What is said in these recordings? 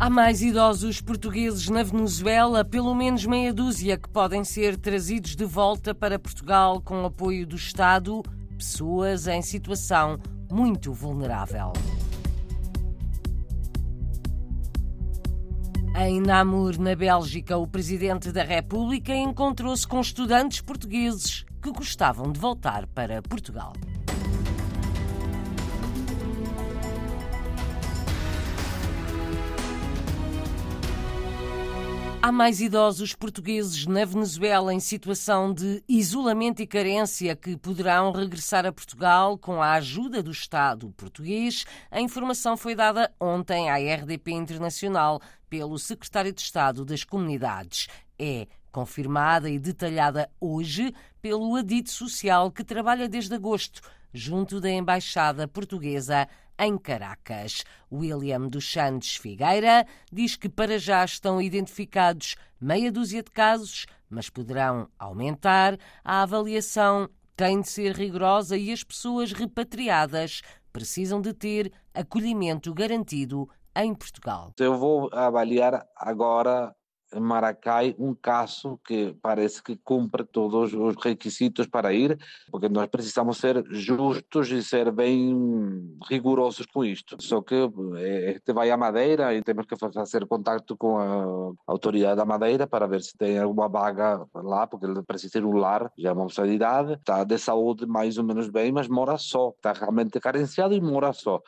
Há mais idosos portugueses na Venezuela, pelo menos meia dúzia, que podem ser trazidos de volta para Portugal com apoio do Estado, pessoas em situação muito vulnerável. Em Namur, na Bélgica, o presidente da República encontrou-se com estudantes portugueses que gostavam de voltar para Portugal. Há mais idosos portugueses na Venezuela em situação de isolamento e carência que poderão regressar a Portugal com a ajuda do Estado português. A informação foi dada ontem à RDP Internacional pelo secretário de Estado das Comunidades. É confirmada e detalhada hoje pelo Adito Social que trabalha desde agosto junto da Embaixada Portuguesa em Caracas. William dos Santos Figueira diz que para já estão identificados meia dúzia de casos, mas poderão aumentar. A avaliação tem de ser rigorosa e as pessoas repatriadas precisam de ter acolhimento garantido em Portugal. Eu vou avaliar agora Maracai um caso que parece que cumpre todos os requisitos para ir, porque nós precisamos ser justos e ser bem rigorosos com isto. Só que eh, este vai à Madeira e temos que fazer contato com a autoridade da Madeira para ver se tem alguma vaga lá, porque ele precisa ter um lar, já é uma de idade, está de saúde mais ou menos bem, mas mora só, está realmente carenciado e mora só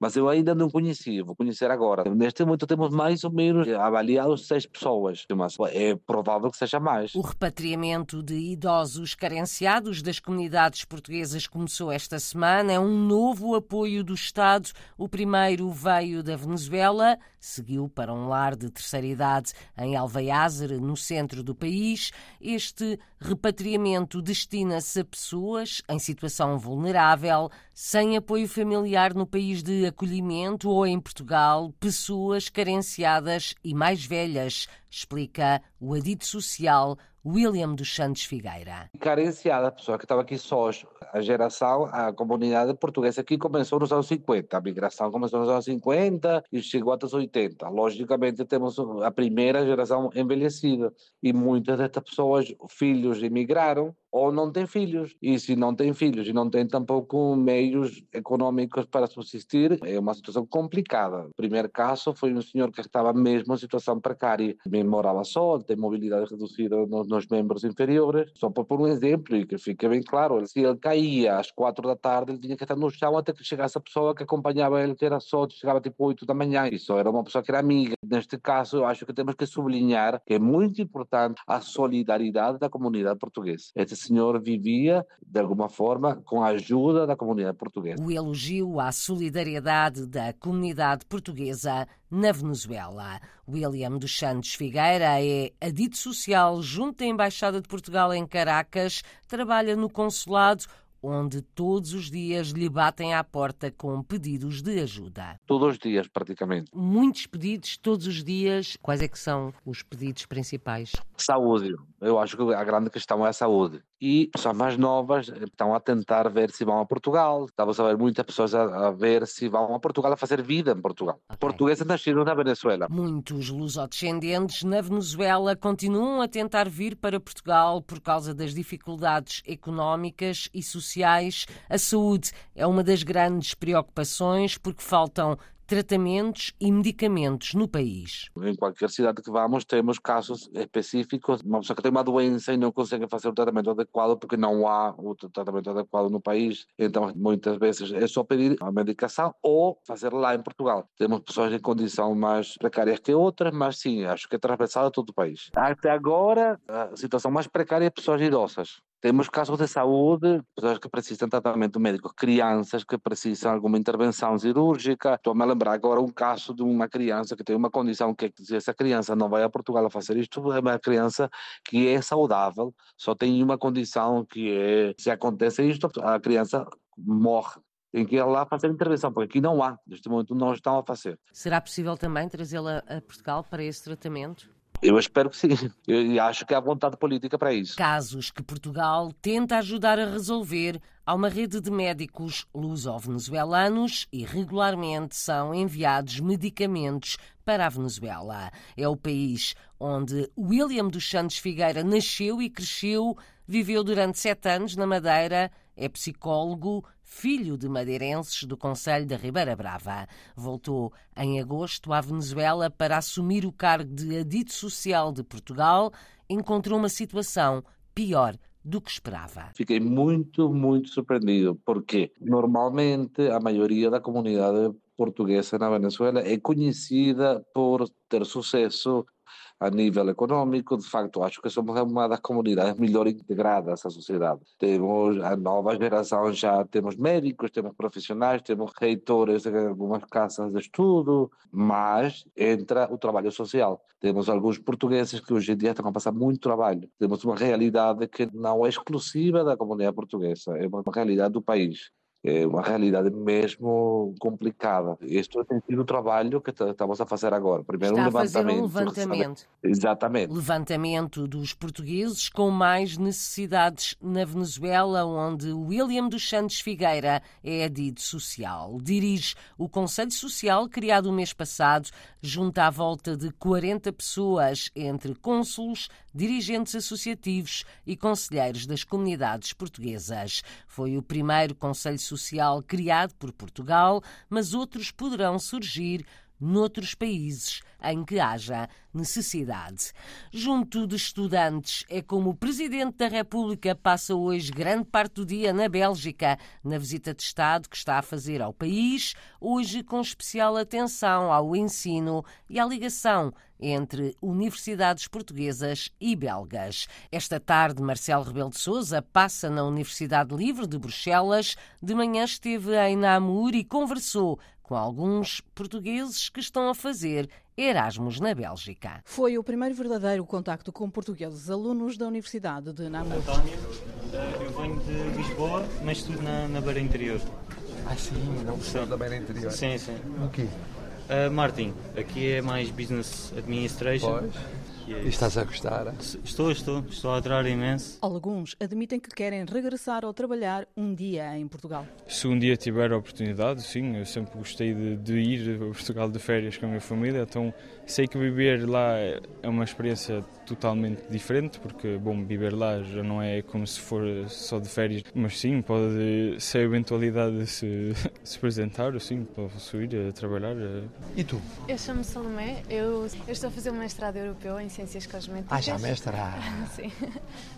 mas eu ainda não conhecia, vou conhecer agora. Neste momento temos mais ou menos avaliados seis pessoas, mas é provável que seja mais. O repatriamento de idosos carenciados das comunidades portuguesas começou esta semana. É um novo apoio do Estado. O primeiro veio da Venezuela, seguiu para um lar de terceira idade em Alveiazer, no centro do país. Este repatriamento destina-se a pessoas em situação vulnerável, sem apoio familiar no país de acolhimento ou em Portugal, pessoas carenciadas e mais velhas, explica o adito social William dos Santos Figueira. Carenciada, a pessoa que estava aqui sós. A geração, a comunidade portuguesa aqui começou nos anos 50. A migração começou nos anos 50 e chegou até os 80. Logicamente, temos a primeira geração envelhecida. E muitas destas pessoas, filhos, emigraram ou não têm filhos. E se não têm filhos e não têm tampouco meios econômicos para subsistir, é uma situação complicada. O primeiro caso foi um senhor que estava mesmo em situação precária. Morava só, tem mobilidade reduzida nos membros inferiores. Só para pôr um exemplo e que fique bem claro, se ele caía às quatro da tarde, ele tinha que estar no chão até que chegasse a pessoa que acompanhava ele, que era só, chegava tipo oito da manhã. Só era uma pessoa que era amiga. Neste caso, eu acho que temos que sublinhar que é muito importante a solidariedade da comunidade portuguesa. Este senhor vivia, de alguma forma, com a ajuda da comunidade portuguesa. O elogio à solidariedade da comunidade portuguesa na Venezuela. William dos Santos Figueira é adito social junto à Embaixada de Portugal em Caracas, trabalha no consulado onde todos os dias lhe batem à porta com pedidos de ajuda. Todos os dias, praticamente. Muitos pedidos, todos os dias. Quais é que são os pedidos principais? Saúde. Eu acho que a grande questão é a saúde. E pessoas mais novas estão a tentar ver se vão a Portugal. Estamos a ver muitas pessoas a, a ver se vão a Portugal a fazer vida em Portugal. Okay. Portugueses nascidos na Venezuela. Muitos lusodescendentes na Venezuela continuam a tentar vir para Portugal por causa das dificuldades económicas e sociais. A saúde é uma das grandes preocupações porque faltam tratamentos e medicamentos no país. Em qualquer cidade que vamos, temos casos específicos. Uma pessoa que tem uma doença e não consegue fazer o tratamento adequado porque não há o tratamento adequado no país. Então, muitas vezes é só pedir a medicação ou fazer lá em Portugal. Temos pessoas em condição mais precárias que outras, mas sim, acho que é transversal a todo o país. Até agora, a situação mais precária é pessoas idosas. Temos casos de saúde, pessoas que precisam de tratamento médico, crianças que precisam de alguma intervenção cirúrgica. Estou-me a lembrar agora um caso de uma criança que tem uma condição que se essa criança não vai a Portugal a fazer isto, é uma criança que é saudável, só tem uma condição que é, se acontece isto, a criança morre tem que ir lá fazer intervenção, porque aqui não há, neste momento não estão a fazer. Será possível também trazê-la a Portugal para esse tratamento? Eu espero que sim. Eu acho que há vontade política para isso. Casos que Portugal tenta ajudar a resolver. Há uma rede de médicos luso-venezuelanos e regularmente são enviados medicamentos para a Venezuela. É o país onde William dos Santos Figueira nasceu e cresceu, viveu durante sete anos na Madeira, é psicólogo, filho de madeirenses do Conselho da Ribeira Brava. Voltou em agosto à Venezuela para assumir o cargo de adito social de Portugal. Encontrou uma situação pior do que esperava. Fiquei muito, muito surpreendido, porque normalmente a maioria da comunidade portuguesa na Venezuela é conhecida por ter sucesso a nível econômico, de facto, acho que somos uma das comunidades melhor integradas à sociedade. Temos a nova geração, já temos médicos, temos profissionais, temos reitores de algumas casas de estudo, mas entra o trabalho social. Temos alguns portugueses que hoje em dia estão a passar muito trabalho. Temos uma realidade que não é exclusiva da comunidade portuguesa, é uma realidade do país é uma realidade mesmo complicada. Este tem sido o trabalho que estamos a fazer agora. Primeiro Está um levantamento. A fazer um levantamento. Exatamente. Levantamento dos portugueses com mais necessidades na Venezuela, onde William dos Santos Figueira é adido social. Dirige o Conselho Social, criado o mês passado, junto à volta de 40 pessoas, entre cônsulos, dirigentes associativos e conselheiros das comunidades portuguesas. Foi o primeiro Conselho Social criado por Portugal, mas outros poderão surgir noutros países em que haja necessidade. Junto de estudantes, é como o Presidente da República passa hoje grande parte do dia na Bélgica, na visita de Estado que está a fazer ao país, hoje com especial atenção ao ensino e à ligação entre universidades portuguesas e belgas. Esta tarde, Marcelo Rebelo de Sousa passa na Universidade Livre de Bruxelas. De manhã esteve em Namur e conversou com alguns portugueses que estão a fazer Erasmus na Bélgica. Foi o primeiro verdadeiro contacto com portugueses alunos da Universidade de Namur. António, eh, eu venho de Lisboa, mas estudo na, na Beira Interior. Ah, sim, não sou da Beira Interior. Sim, sim. O quê? Uh, Martin, aqui é mais Business Administration. Pois. E estás a gostar? Estou, estou, estou a adorar imenso. Alguns admitem que querem regressar ou trabalhar um dia em Portugal. Se um dia tiver a oportunidade, sim, eu sempre gostei de, de ir a Portugal de férias com a minha família, então sei que viver lá é uma experiência totalmente diferente, porque, bom, viver lá já não é como se for só de férias, mas sim, pode ser a eventualidade de se, se apresentar, sim, posso ir a trabalhar. E tu? Eu chamo-me Salomé, eu, eu, estou a fazer um mestrado europeu em Ciências Cosméticas. Ah, já mestrado? sim.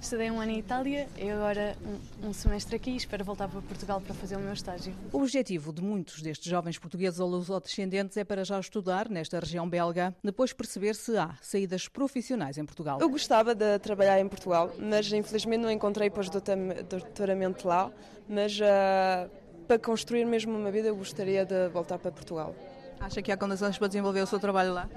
Estudei um ano em Itália e agora um, um semestre aqui e espero voltar para Portugal para fazer o meu estágio. O objetivo de muitos destes jovens portugueses ou lusodescendentes é para já estudar nesta região belga, depois perceber se há saídas profissionais em Portugal. Portugal? Eu gostava de trabalhar em Portugal, mas infelizmente não encontrei pós-doutoramento lá. Mas uh, para construir mesmo uma vida, eu gostaria de voltar para Portugal. Acha que há condições para desenvolver o seu trabalho lá?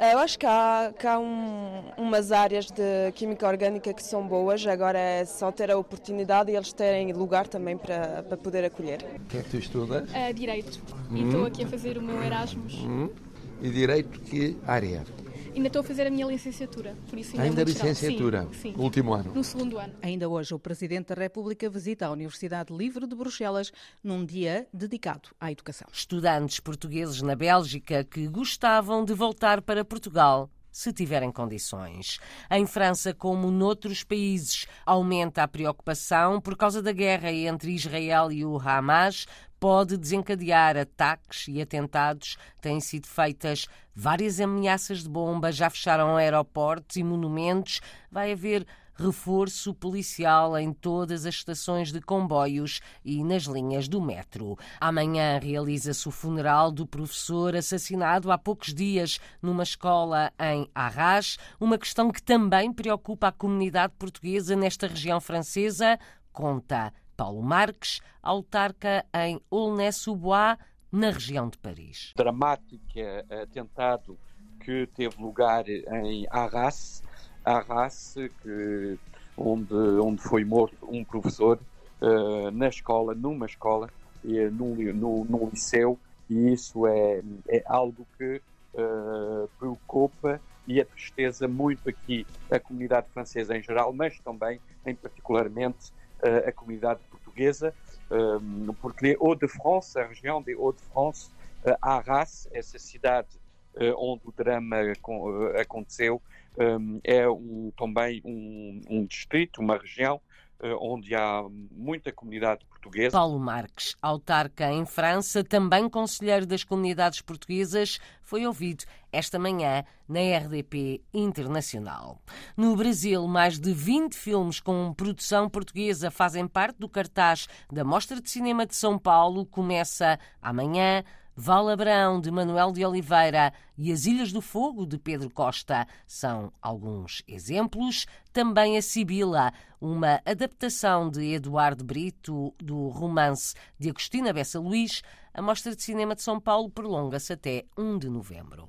Eu acho que há, que há um, umas áreas de química orgânica que são boas, agora é só ter a oportunidade e eles terem lugar também para, para poder acolher. O que é que tu estudas? Uh, direito. Hum. E estou aqui a fazer o meu Erasmus. Hum. E Direito que área? Ainda estou a fazer a minha licenciatura, por isso ainda, ainda é licenciatura? Sim, sim. No último ano? No segundo ano. Ainda hoje o Presidente da República visita a Universidade Livre de Bruxelas num dia dedicado à educação. Estudantes portugueses na Bélgica que gostavam de voltar para Portugal se tiverem condições. Em França, como noutros países, aumenta a preocupação por causa da guerra entre Israel e o Hamas. Pode desencadear ataques e atentados. Têm sido feitas várias ameaças de bomba, já fecharam aeroportos e monumentos. Vai haver reforço policial em todas as estações de comboios e nas linhas do metro. Amanhã realiza-se o funeral do professor assassinado há poucos dias numa escola em Arras, uma questão que também preocupa a comunidade portuguesa nesta região francesa, conta Paulo Marques, autarca em Aulnay-sous-Bois, na região de Paris. Dramático atentado que teve lugar em Arras, Arras, que, onde, onde foi morto um professor uh, na escola, numa escola, e, no, num liceu, e isso é, é algo que uh, preocupa e a tristeza muito aqui a comunidade francesa em geral, mas também, em particularmente, uh, a comunidade portuguesa, um, porque Hauts-de-France, a região de Hauts-de-France, uh, Arras, essa cidade uh, onde o drama aconteceu, um, é um, também um, um distrito, uma região eh, onde há muita comunidade portuguesa. Paulo Marques, autarca em França, também conselheiro das comunidades portuguesas, foi ouvido esta manhã na RDP Internacional. No Brasil, mais de 20 filmes com produção portuguesa fazem parte do cartaz da Mostra de Cinema de São Paulo. Começa amanhã Val Abrão, de Manuel de Oliveira e As Ilhas do Fogo, de Pedro Costa, são alguns exemplos. Também a Sibila, uma adaptação de Eduardo Brito do romance de Agostina Bessa Luís. A Mostra de Cinema de São Paulo prolonga-se até 1 de novembro.